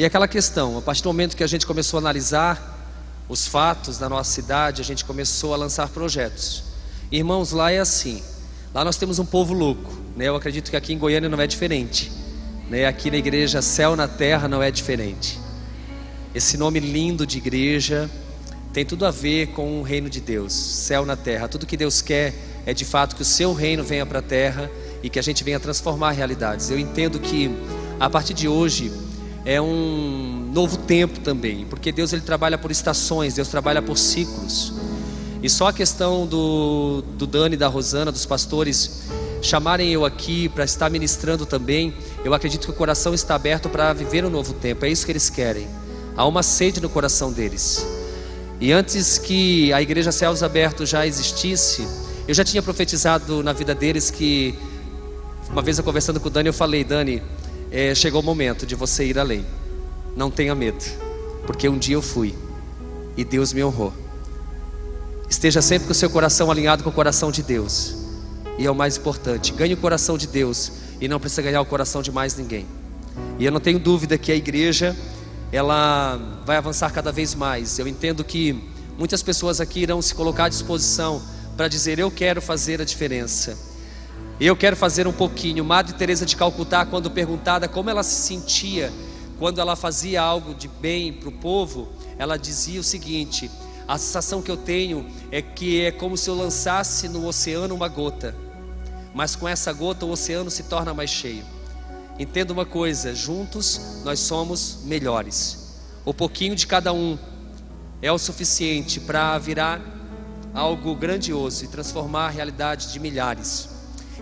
E aquela questão, a partir do momento que a gente começou a analisar os fatos da nossa cidade, a gente começou a lançar projetos. Irmãos, lá é assim. Lá nós temos um povo louco, né? Eu acredito que aqui em Goiânia não é diferente, né? Aqui na igreja Céu na Terra não é diferente. Esse nome lindo de igreja tem tudo a ver com o reino de Deus, céu na terra. Tudo que Deus quer é de fato que o seu reino venha para a terra e que a gente venha transformar realidades. Eu entendo que a partir de hoje é um novo tempo também, porque Deus ele trabalha por estações, Deus trabalha por ciclos. E só a questão do, do Dani, da Rosana, dos pastores chamarem eu aqui para estar ministrando também, eu acredito que o coração está aberto para viver um novo tempo, é isso que eles querem. Há uma sede no coração deles. E antes que a igreja Céus Abertos já existisse, eu já tinha profetizado na vida deles que, uma vez eu conversando com o Dani, eu falei: Dani, é, chegou o momento de você ir além. Não tenha medo, porque um dia eu fui e Deus me honrou. Esteja sempre com o seu coração alinhado com o coração de Deus. E é o mais importante, ganhe o coração de Deus e não precisa ganhar o coração de mais ninguém. E eu não tenho dúvida que a igreja ela vai avançar cada vez mais. Eu entendo que muitas pessoas aqui irão se colocar à disposição para dizer eu quero fazer a diferença. Eu quero fazer um pouquinho. Madre Teresa de Calcutá, quando perguntada como ela se sentia quando ela fazia algo de bem para o povo, ela dizia o seguinte: a sensação que eu tenho é que é como se eu lançasse no oceano uma gota, mas com essa gota o oceano se torna mais cheio. Entenda uma coisa: juntos nós somos melhores. O pouquinho de cada um é o suficiente para virar algo grandioso e transformar a realidade de milhares.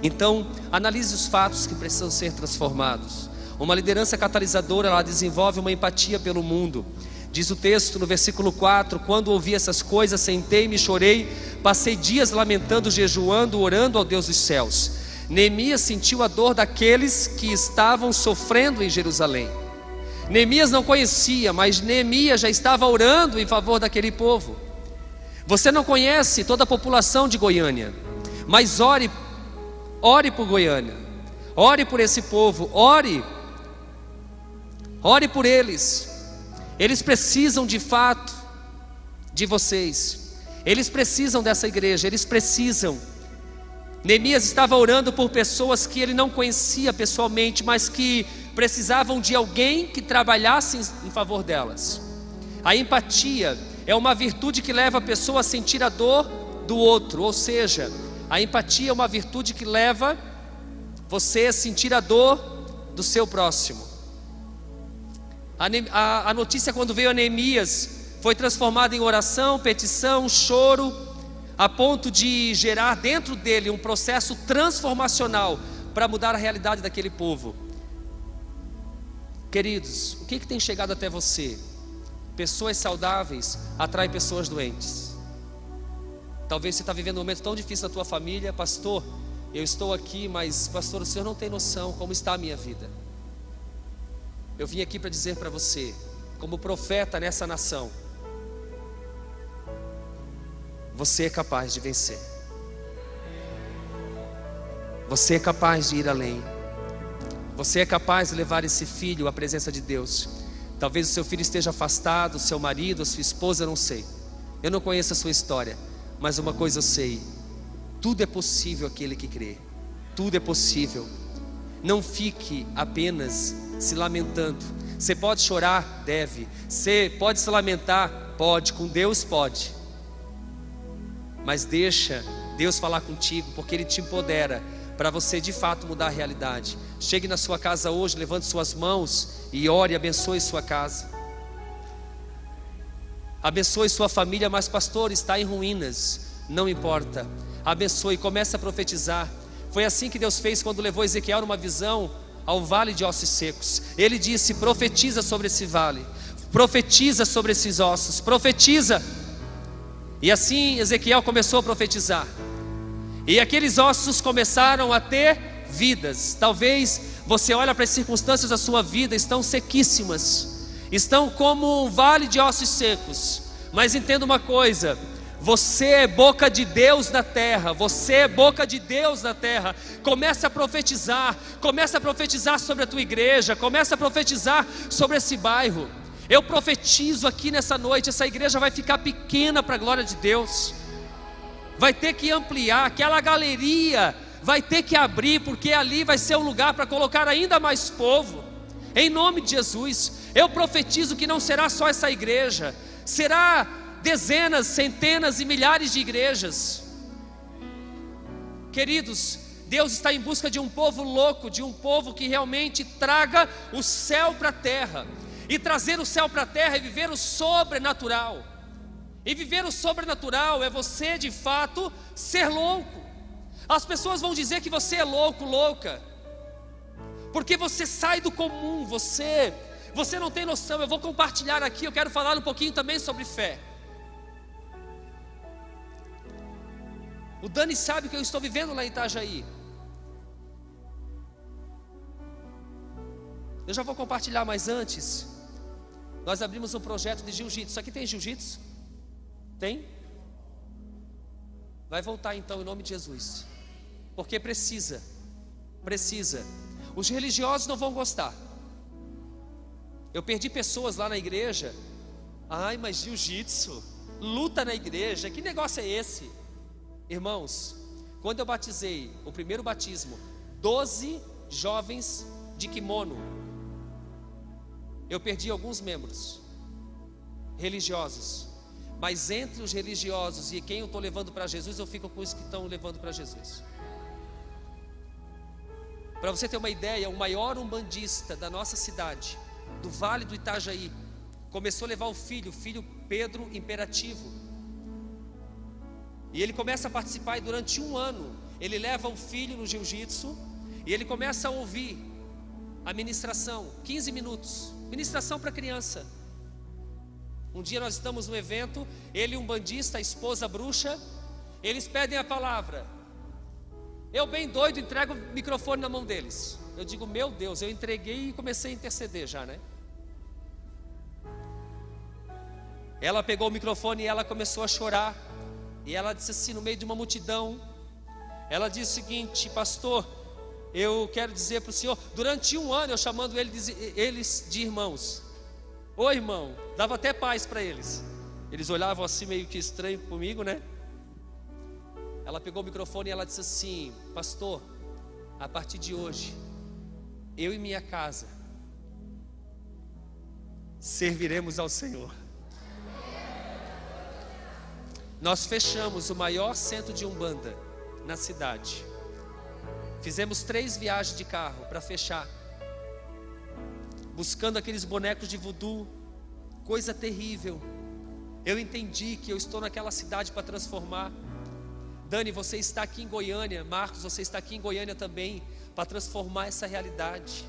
Então, analise os fatos que precisam ser transformados. Uma liderança catalisadora, ela desenvolve uma empatia pelo mundo. Diz o texto no versículo 4: Quando ouvi essas coisas, sentei-me e chorei, passei dias lamentando, jejuando, orando ao Deus dos céus. Neemias sentiu a dor daqueles que estavam sofrendo em Jerusalém. Neemias não conhecia, mas Neemias já estava orando em favor daquele povo. Você não conhece toda a população de Goiânia, mas ore, ore por Goiânia, ore por esse povo, ore, ore por eles. Eles precisam de fato de vocês, eles precisam dessa igreja, eles precisam. Neemias estava orando por pessoas que ele não conhecia pessoalmente, mas que precisavam de alguém que trabalhasse em favor delas. A empatia é uma virtude que leva a pessoa a sentir a dor do outro, ou seja, a empatia é uma virtude que leva você a sentir a dor do seu próximo. A, notícia, quando veio a Neemias, foi transformada em oração, petição, choro, a ponto de gerar dentro dele um processo transformacional para mudar a realidade daquele povo. Queridos, o que, que tem chegado até você? Pessoas saudáveis atraem pessoas doentes. Talvez você está vivendo um momento tão difícil na tua família, pastor. Eu estou aqui, mas pastor, o senhor não tem noção como está a minha vida. Eu vim aqui para dizer para você, como profeta nessa nação, você é capaz de vencer. Você é capaz de ir além. Você é capaz de levar esse filho à presença de Deus. Talvez o seu filho esteja afastado, o seu marido, a sua esposa, eu não sei. Eu não conheço a sua história, mas uma coisa eu sei: tudo é possível aquele que crê. Tudo é possível. Não fique apenas se lamentando. Você pode chorar, deve. Você pode se lamentar, pode. Com Deus pode. Mas deixa Deus falar contigo, porque Ele te empodera para você de fato mudar a realidade. Chegue na sua casa hoje, levante suas mãos e ore abençoe sua casa. Abençoe sua família, mas pastor, está em ruínas. Não importa. Abençoe, comece a profetizar. Foi assim que Deus fez quando levou Ezequiel numa visão ao vale de ossos secos. Ele disse: profetiza sobre esse vale, profetiza sobre esses ossos, profetiza. E assim Ezequiel começou a profetizar. E aqueles ossos começaram a ter vidas. Talvez você olha para as circunstâncias da sua vida, estão sequíssimas, estão como um vale de ossos secos. Mas entenda uma coisa: Você é boca de Deus na terra, você é boca de Deus na terra. Comece a profetizar, comece a profetizar sobre a tua igreja, comece a profetizar sobre esse bairro. Eu profetizo aqui nessa noite, essa igreja vai ficar pequena para a glória de Deus. Vai ter que ampliar, aquela galeria vai ter que abrir, porque ali vai ser um lugar para colocar ainda mais povo. Em nome de Jesus, eu profetizo que não será só essa igreja, será dezenas, centenas e milhares de igrejas. Queridos, Deus está em busca de um povo louco, de um povo que realmente traga o céu para a terra. E trazer o céu para a terra é viver o sobrenatural. E viver o sobrenatural é você de fato ser louco. As pessoas vão dizer que você é louco, louca. Porque você sai do comum, você você não tem noção. Eu vou compartilhar aqui, eu quero falar um pouquinho também sobre fé. O Dani sabe o que eu estou vivendo lá em Itajaí. Eu já vou compartilhar, mas antes, nós abrimos um projeto de jiu-jitsu. Aqui tem jiu-jitsu? Tem? Vai voltar então em nome de Jesus. Porque precisa. Precisa. Os religiosos não vão gostar. Eu perdi pessoas lá na igreja. Ai, mas jiu-jitsu, luta na igreja, que negócio é esse? Irmãos, quando eu batizei, o primeiro batismo, 12 jovens de kimono, eu perdi alguns membros religiosos, mas entre os religiosos e quem eu estou levando para Jesus, eu fico com os que estão levando para Jesus. Para você ter uma ideia, o maior umbandista da nossa cidade, do Vale do Itajaí, começou a levar o filho, o filho Pedro Imperativo. E ele começa a participar e durante um ano ele leva o filho no jiu-jitsu e ele começa a ouvir a ministração, 15 minutos, ministração para criança. Um dia nós estamos no evento, ele um bandista, a esposa bruxa, eles pedem a palavra. Eu bem doido entrego o microfone na mão deles. Eu digo, meu Deus, eu entreguei e comecei a interceder já, né? Ela pegou o microfone e ela começou a chorar. E ela disse assim, no meio de uma multidão, ela disse o seguinte, pastor, eu quero dizer para o senhor, durante um ano eu chamando eles de irmãos. Ô irmão, dava até paz para eles. Eles olhavam assim meio que estranho comigo, né? Ela pegou o microfone e ela disse assim: Pastor, a partir de hoje, eu e minha casa serviremos ao Senhor. Nós fechamos o maior centro de Umbanda na cidade. Fizemos três viagens de carro para fechar, buscando aqueles bonecos de voodoo, coisa terrível. Eu entendi que eu estou naquela cidade para transformar. Dani, você está aqui em Goiânia, Marcos, você está aqui em Goiânia também para transformar essa realidade.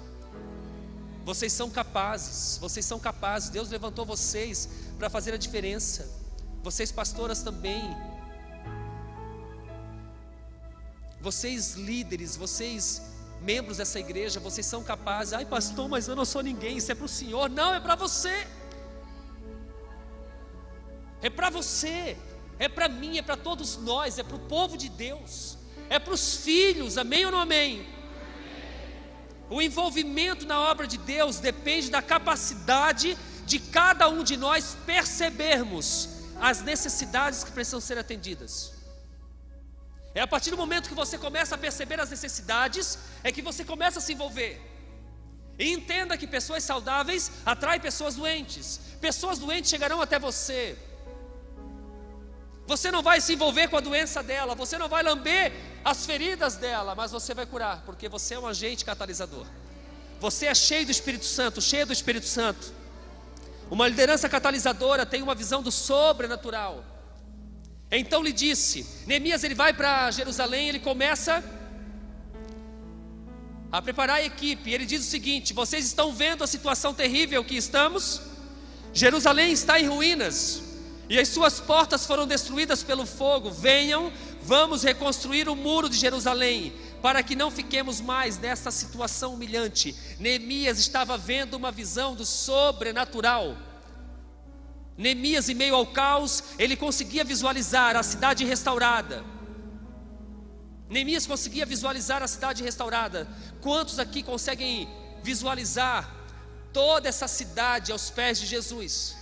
Vocês são capazes, vocês são capazes. Deus levantou vocês para fazer a diferença. Vocês pastoras também. Vocês líderes, vocês membros dessa igreja, vocês são capazes. Ai, pastor, mas eu não sou ninguém. Isso é para o Senhor. Não, é para você. É para você. É para mim, é para todos nós, é para o povo de Deus. É para os filhos, amém ou não amém? O envolvimento na obra de Deus depende da capacidade de cada um de nós percebermos as necessidades que precisam ser atendidas. É a partir do momento que você começa a perceber as necessidades, é que você começa a se envolver. E entenda que pessoas saudáveis atraem pessoas doentes. Pessoas doentes chegarão até você. Você não vai se envolver com a doença dela, você não vai lamber as feridas dela, mas você vai curar, porque você é um agente catalisador. Você é cheio do Espírito Santo, cheio do Espírito Santo. Uma liderança catalisadora tem uma visão do sobrenatural. Então lhe disse: Neemias ele vai para Jerusalém, ele começa a preparar a equipe. Ele diz o seguinte: Vocês estão vendo a situação terrível que estamos? Jerusalém está em ruínas e as suas portas foram destruídas pelo fogo. Venham, vamos reconstruir o muro de Jerusalém para que não fiquemos mais nessa situação humilhante. Neemias estava vendo uma visão do sobrenatural. Neemias, em meio ao caos, ele conseguia visualizar a cidade restaurada. Neemias conseguia visualizar a cidade restaurada. Quantos aqui conseguem visualizar toda essa cidade aos pés de Jesus?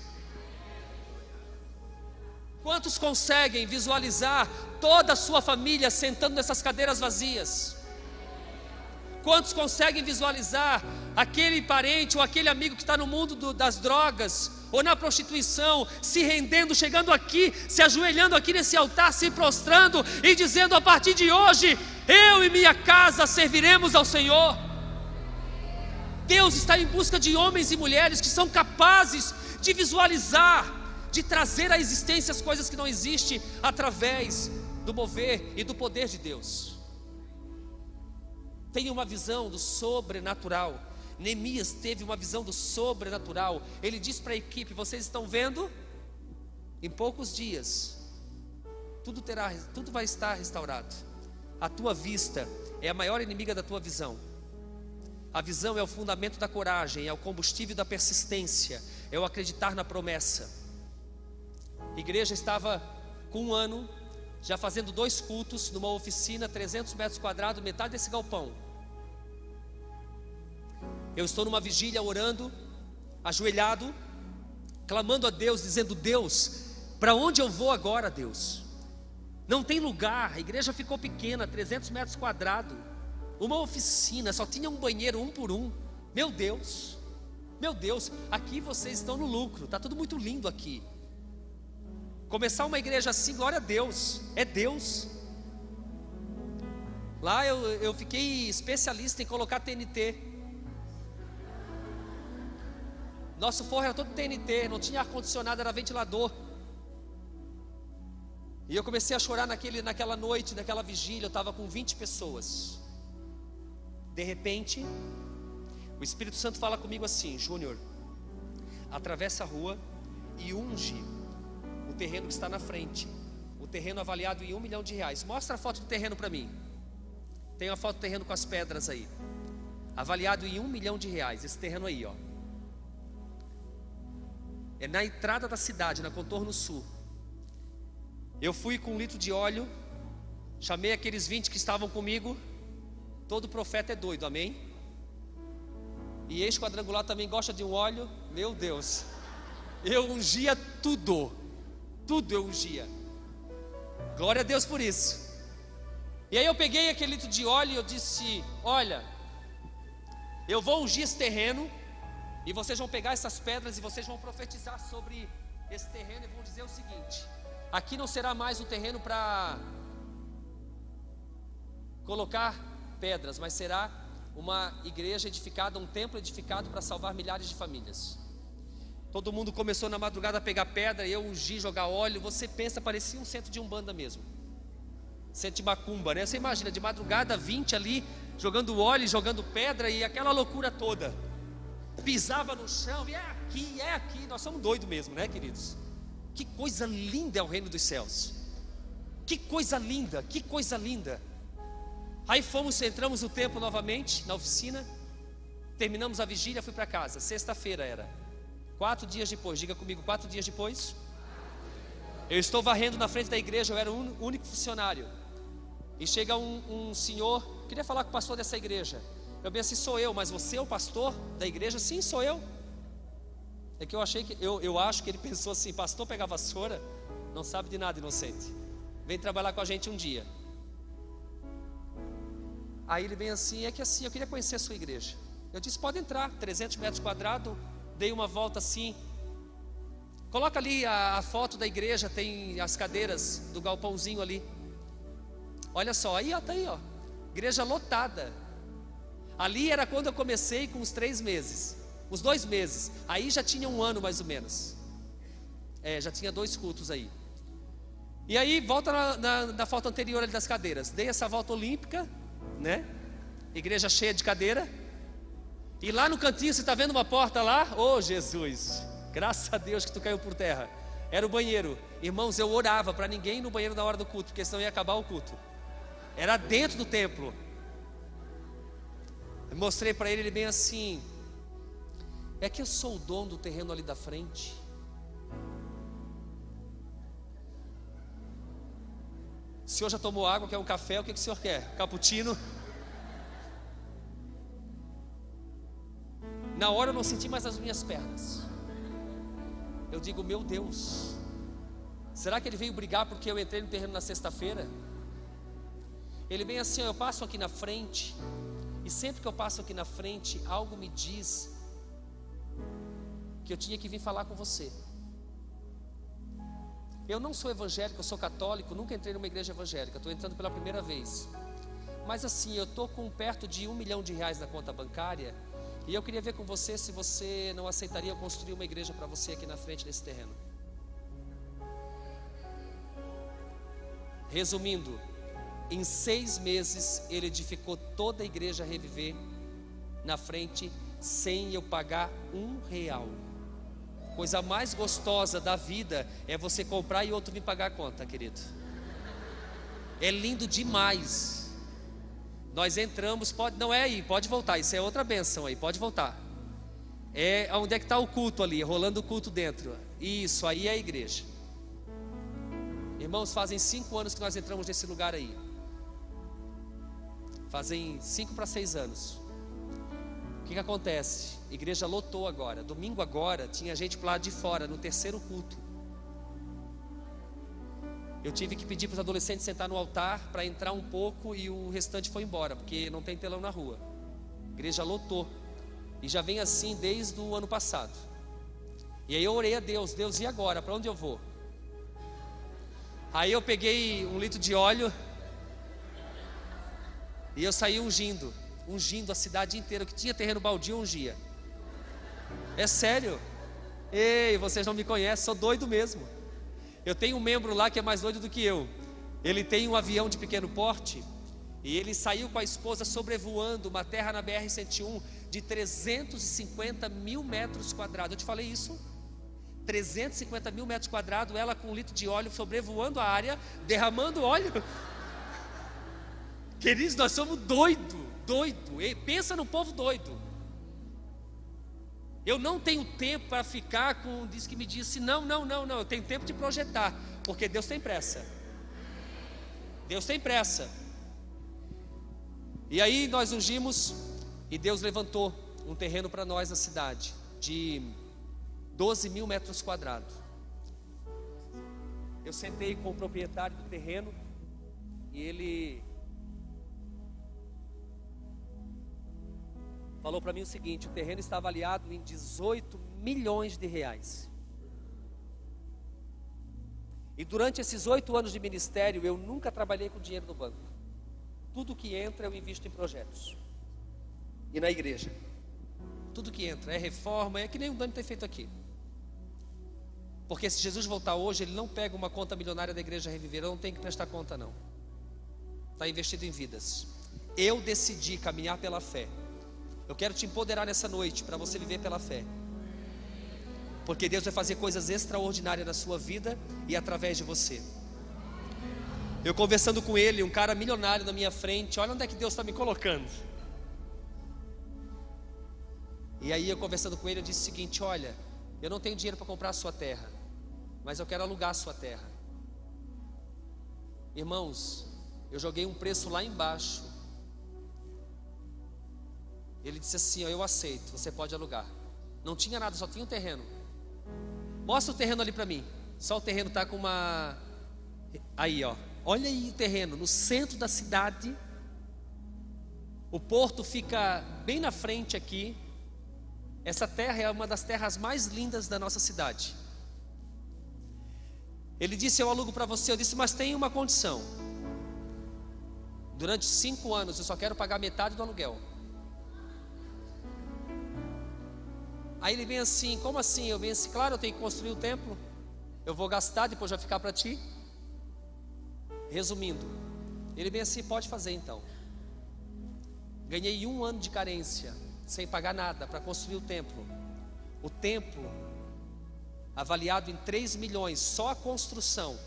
Quantos conseguem visualizar toda a sua família sentando nessas cadeiras vazias? Quantos conseguem visualizar aquele parente ou aquele amigo que está no mundo do, das drogas, ou na prostituição, se rendendo, chegando aqui, se ajoelhando aqui nesse altar, se prostrando e dizendo: a partir de hoje, eu e minha casa serviremos ao Senhor. Deus está em busca de homens e mulheres que são capazes de visualizar, de trazer à existência as coisas que não existem através do mover e do poder de Deus. Tenha uma visão do sobrenatural. Neemias teve uma visão do sobrenatural. Ele disse para a equipe: Vocês estão vendo? Em poucos dias, tudo, terá, tudo vai estar restaurado. A tua vista é a maior inimiga da tua visão. A visão é o fundamento da coragem, é o combustível da persistência, é o acreditar na promessa. Igreja estava com um ano, já fazendo dois cultos, numa oficina, 300 metros quadrados, metade desse galpão. Eu estou numa vigília orando, ajoelhado, clamando a Deus, dizendo: Deus, para onde eu vou agora, Deus? Não tem lugar, a igreja ficou pequena, 300 metros quadrados, uma oficina, só tinha um banheiro um por um. Meu Deus, meu Deus, aqui vocês estão no lucro, está tudo muito lindo aqui. Começar uma igreja assim, glória a Deus, é Deus. Lá eu, eu fiquei especialista em colocar TNT. Nosso forro era todo TNT, não tinha ar-condicionado, era ventilador. E eu comecei a chorar naquele, naquela noite, naquela vigília, eu estava com 20 pessoas. De repente, o Espírito Santo fala comigo assim: Júnior, atravessa a rua e unge terreno que está na frente. O terreno avaliado em um milhão de reais. Mostra a foto do terreno para mim. Tem a foto do terreno com as pedras aí. Avaliado em um milhão de reais. Esse terreno aí, ó. É na entrada da cidade, na contorno sul. Eu fui com um litro de óleo, chamei aqueles 20 que estavam comigo. Todo profeta é doido, amém? E ex-quadrangular também gosta de um óleo, meu Deus. Eu ungia tudo, tudo eu ungia. Glória a Deus por isso. E aí eu peguei aquele litro de óleo e eu disse: Olha, eu vou ungir esse terreno e vocês vão pegar essas pedras e vocês vão profetizar sobre esse terreno e vão dizer o seguinte: aqui não será mais um terreno para colocar pedras, mas será uma igreja edificada, um templo edificado para salvar milhares de famílias. Todo mundo começou na madrugada a pegar pedra, eu ungi, jogar óleo. Você pensa, parecia um centro de umbanda mesmo. Centro de macumba, né? Você imagina, de madrugada, 20 ali, jogando óleo, jogando pedra e aquela loucura toda pisava no chão, e é aqui, é aqui. Nós somos doidos mesmo, né, queridos? Que coisa linda é o reino dos céus. Que coisa linda, que coisa linda. Aí fomos, entramos no templo novamente, na oficina. Terminamos a vigília, fui para casa. Sexta-feira era. Quatro dias depois, diga comigo, quatro dias depois. Eu estou varrendo na frente da igreja, eu era o único funcionário. E chega um, um senhor, queria falar com o pastor dessa igreja. Eu pensei, assim, sou eu, mas você é o pastor da igreja? Sim, sou eu. É que eu achei que, eu, eu acho que ele pensou assim: pastor pega vassoura, não sabe de nada, inocente. Vem trabalhar com a gente um dia. Aí ele vem assim: é que assim, eu queria conhecer a sua igreja. Eu disse: pode entrar, 300 metros quadrados. Dei uma volta assim. Coloca ali a, a foto da igreja, tem as cadeiras do galpãozinho ali. Olha só, aí ó, tá aí ó, igreja lotada. Ali era quando eu comecei com os três meses, os dois meses. Aí já tinha um ano mais ou menos. É, já tinha dois cultos aí. E aí, volta na, na, na foto anterior ali das cadeiras. Dei essa volta olímpica, né? Igreja cheia de cadeira. E lá no cantinho você está vendo uma porta lá? Oh Jesus, graças a Deus que tu caiu por terra. Era o banheiro. Irmãos, eu orava para ninguém ir no banheiro na hora do culto, porque senão ia acabar o culto. Era dentro do templo. Eu mostrei para ele, ele bem assim. É que eu sou o dono do terreno ali da frente. O senhor já tomou água, quer um café, o que, que o senhor quer? Cappuccino? Na hora eu não senti mais as minhas pernas. Eu digo, meu Deus, será que ele veio brigar porque eu entrei no terreno na sexta-feira? Ele vem assim, eu passo aqui na frente, e sempre que eu passo aqui na frente, algo me diz que eu tinha que vir falar com você. Eu não sou evangélico, eu sou católico, nunca entrei numa igreja evangélica, estou entrando pela primeira vez. Mas assim, eu estou com perto de um milhão de reais na conta bancária e eu queria ver com você se você não aceitaria construir uma igreja para você aqui na frente desse terreno. Resumindo, em seis meses ele edificou toda a igreja a reviver na frente sem eu pagar um real. Coisa mais gostosa da vida é você comprar e outro vir pagar a conta, querido. É lindo demais. Nós entramos, pode, não é aí, pode voltar, isso é outra benção aí, pode voltar. É onde é que está o culto ali, rolando o culto dentro. Isso aí é a igreja. Irmãos, fazem cinco anos que nós entramos nesse lugar aí. Fazem cinco para seis anos. O que, que acontece? A igreja lotou agora. Domingo agora tinha gente para lá de fora, no terceiro culto. Eu tive que pedir para os adolescentes sentar no altar para entrar um pouco e o restante foi embora, porque não tem telão na rua. A igreja lotou. E já vem assim desde o ano passado. E aí eu orei a Deus, Deus, e agora? Para onde eu vou? Aí eu peguei um litro de óleo e eu saí ungindo, ungindo a cidade inteira, que tinha terreno baldio, ungia. É sério. Ei, vocês não me conhecem, sou doido mesmo. Eu tenho um membro lá que é mais doido do que eu. Ele tem um avião de pequeno porte e ele saiu com a esposa sobrevoando uma terra na BR-101 de 350 mil metros quadrados. Eu te falei isso? 350 mil metros quadrados, ela com um litro de óleo sobrevoando a área, derramando óleo. Queridos, nós somos doido, doido. Pensa no povo doido. Eu não tenho tempo para ficar com diz que me disse não, não, não, não. Eu tenho tempo de projetar, porque Deus tem pressa. Deus tem pressa. E aí nós ungimos e Deus levantou um terreno para nós na cidade de 12 mil metros quadrados. Eu sentei com o proprietário do terreno e ele falou para mim o seguinte: o terreno está avaliado em 18 milhões de reais. E durante esses oito anos de ministério, eu nunca trabalhei com dinheiro no banco. Tudo que entra eu invisto em projetos. E na igreja. Tudo que entra é reforma, é que nem o Dani tem feito aqui. Porque se Jesus voltar hoje, ele não pega uma conta milionária da igreja reviver, não tenho que prestar conta, não. Está investido em vidas. Eu decidi caminhar pela fé. Eu quero te empoderar nessa noite para você viver pela fé. Porque Deus vai fazer coisas extraordinárias na sua vida e através de você. Eu conversando com ele, um cara milionário na minha frente, olha onde é que Deus está me colocando. E aí eu conversando com ele, eu disse o seguinte: olha, eu não tenho dinheiro para comprar a sua terra, mas eu quero alugar a sua terra. Irmãos, eu joguei um preço lá embaixo ele disse assim: ó, Eu aceito, você pode alugar. Não tinha nada, só tinha um terreno. Mostra o terreno ali para mim. Só o terreno tá com uma. Aí, ó. Olha aí o terreno, no centro da cidade. O porto fica bem na frente aqui. Essa terra é uma das terras mais lindas da nossa cidade. Ele disse: Eu alugo para você. Eu disse: Mas tem uma condição. Durante cinco anos eu só quero pagar metade do aluguel. Aí ele vem assim: Como assim? Eu venho assim, claro, eu tenho que construir o templo. Eu vou gastar, depois vai ficar para ti. Resumindo, ele vem assim: Pode fazer então. Ganhei um ano de carência, sem pagar nada, para construir o templo. O templo, avaliado em 3 milhões, só a construção.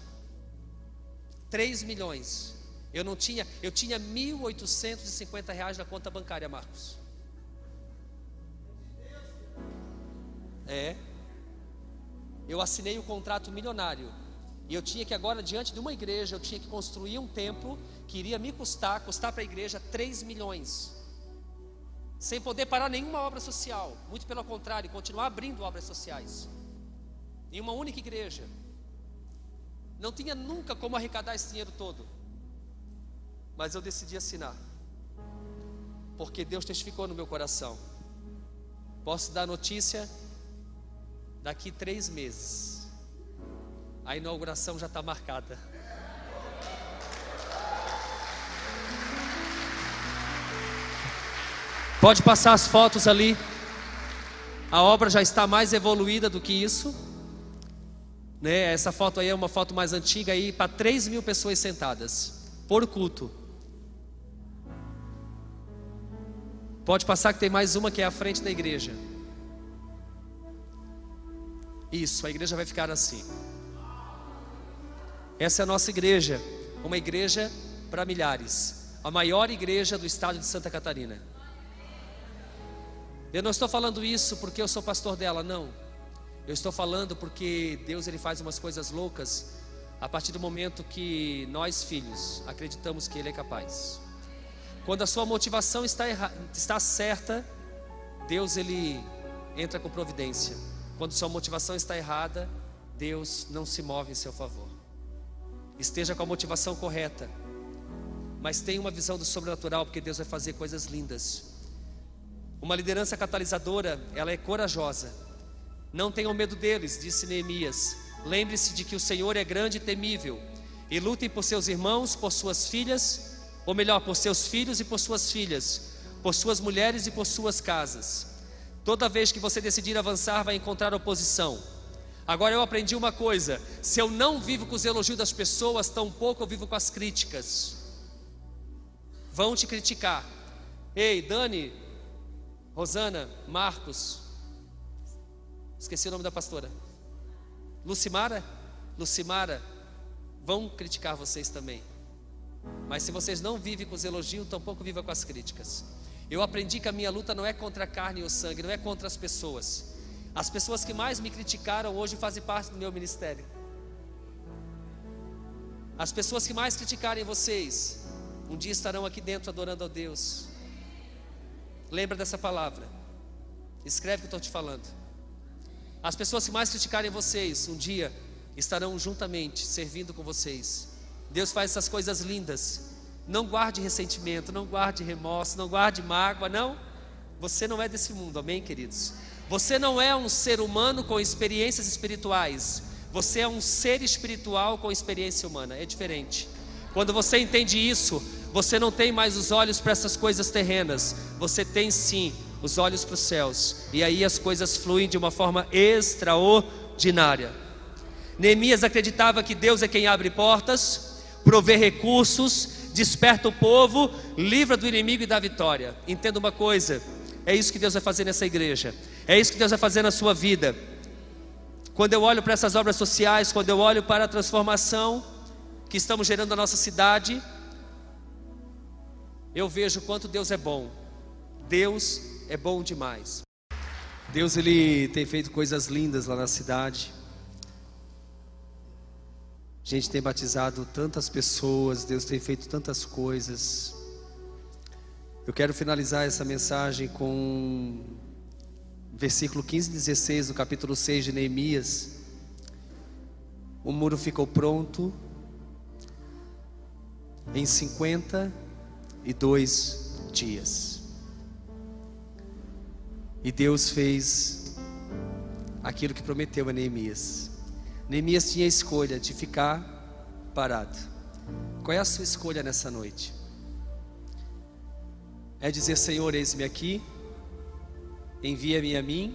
3 milhões. Eu não tinha, eu tinha 1.850 reais na conta bancária, Marcos. É. Eu assinei o um contrato milionário. E eu tinha que agora, diante de uma igreja, eu tinha que construir um templo que iria me custar, custar para a igreja 3 milhões. Sem poder parar nenhuma obra social. Muito pelo contrário, continuar abrindo obras sociais. Em uma única igreja. Não tinha nunca como arrecadar esse dinheiro todo. Mas eu decidi assinar. Porque Deus testificou no meu coração. Posso dar notícia? Daqui três meses a inauguração já está marcada. Pode passar as fotos ali. A obra já está mais evoluída do que isso. Né? Essa foto aí é uma foto mais antiga aí para 3 mil pessoas sentadas por culto. Pode passar que tem mais uma que é a frente da igreja. Isso, a igreja vai ficar assim. Essa é a nossa igreja, uma igreja para milhares, a maior igreja do estado de Santa Catarina. Eu não estou falando isso porque eu sou pastor dela, não. Eu estou falando porque Deus ele faz umas coisas loucas a partir do momento que nós filhos acreditamos que ele é capaz. Quando a sua motivação está, está certa, Deus ele entra com providência. Quando sua motivação está errada, Deus não se move em seu favor esteja com a motivação correta, mas tenha uma visão do sobrenatural, porque Deus vai fazer coisas lindas. Uma liderança catalisadora, ela é corajosa. Não tenham medo deles, disse Neemias. Lembre-se de que o Senhor é grande e temível, e lutem por seus irmãos, por suas filhas, ou melhor, por seus filhos e por suas filhas, por suas mulheres e por suas casas. Toda vez que você decidir avançar, vai encontrar oposição Agora eu aprendi uma coisa: se eu não vivo com os elogios das pessoas, tampouco eu vivo com as críticas. Vão te criticar. Ei, Dani, Rosana, Marcos, esqueci o nome da pastora. Lucimara? Lucimara, vão criticar vocês também. Mas se vocês não vivem com os elogios, tampouco vivam com as críticas. Eu aprendi que a minha luta não é contra a carne e o sangue, não é contra as pessoas. As pessoas que mais me criticaram hoje fazem parte do meu ministério. As pessoas que mais criticarem vocês, um dia estarão aqui dentro adorando a Deus. Lembra dessa palavra. Escreve o que eu estou te falando. As pessoas que mais criticarem vocês, um dia estarão juntamente servindo com vocês. Deus faz essas coisas lindas. Não guarde ressentimento, não guarde remorso, não guarde mágoa, não. Você não é desse mundo, amém, queridos? Você não é um ser humano com experiências espirituais. Você é um ser espiritual com experiência humana. É diferente. Quando você entende isso, você não tem mais os olhos para essas coisas terrenas. Você tem sim os olhos para os céus. E aí as coisas fluem de uma forma extraordinária. Neemias acreditava que Deus é quem abre portas, provê recursos, desperta o povo, livra do inimigo e dá vitória. Entenda uma coisa: é isso que Deus vai fazer nessa igreja. É isso que Deus vai fazer na sua vida. Quando eu olho para essas obras sociais, quando eu olho para a transformação que estamos gerando na nossa cidade, eu vejo quanto Deus é bom. Deus é bom demais. Deus ele tem feito coisas lindas lá na cidade. A gente tem batizado tantas pessoas, Deus tem feito tantas coisas. Eu quero finalizar essa mensagem com versículo 15 e 16 do capítulo 6 de Neemias. O muro ficou pronto em 52 dias. E Deus fez aquilo que prometeu a Neemias. Neemias tinha a escolha de ficar parado. Qual é a sua escolha nessa noite? É dizer, Senhor, eis-me aqui envia-me a mim,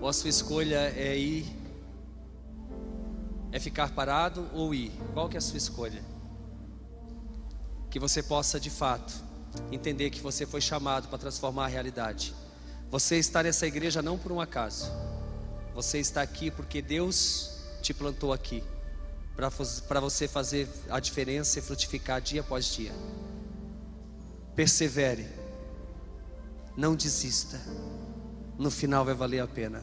ou a sua escolha é ir, é ficar parado ou ir? Qual que é a sua escolha? Que você possa de fato entender que você foi chamado para transformar a realidade. Você está nessa igreja não por um acaso. Você está aqui porque Deus te plantou aqui para você fazer a diferença e frutificar dia após dia. Persevere, não desista no final vai valer a pena.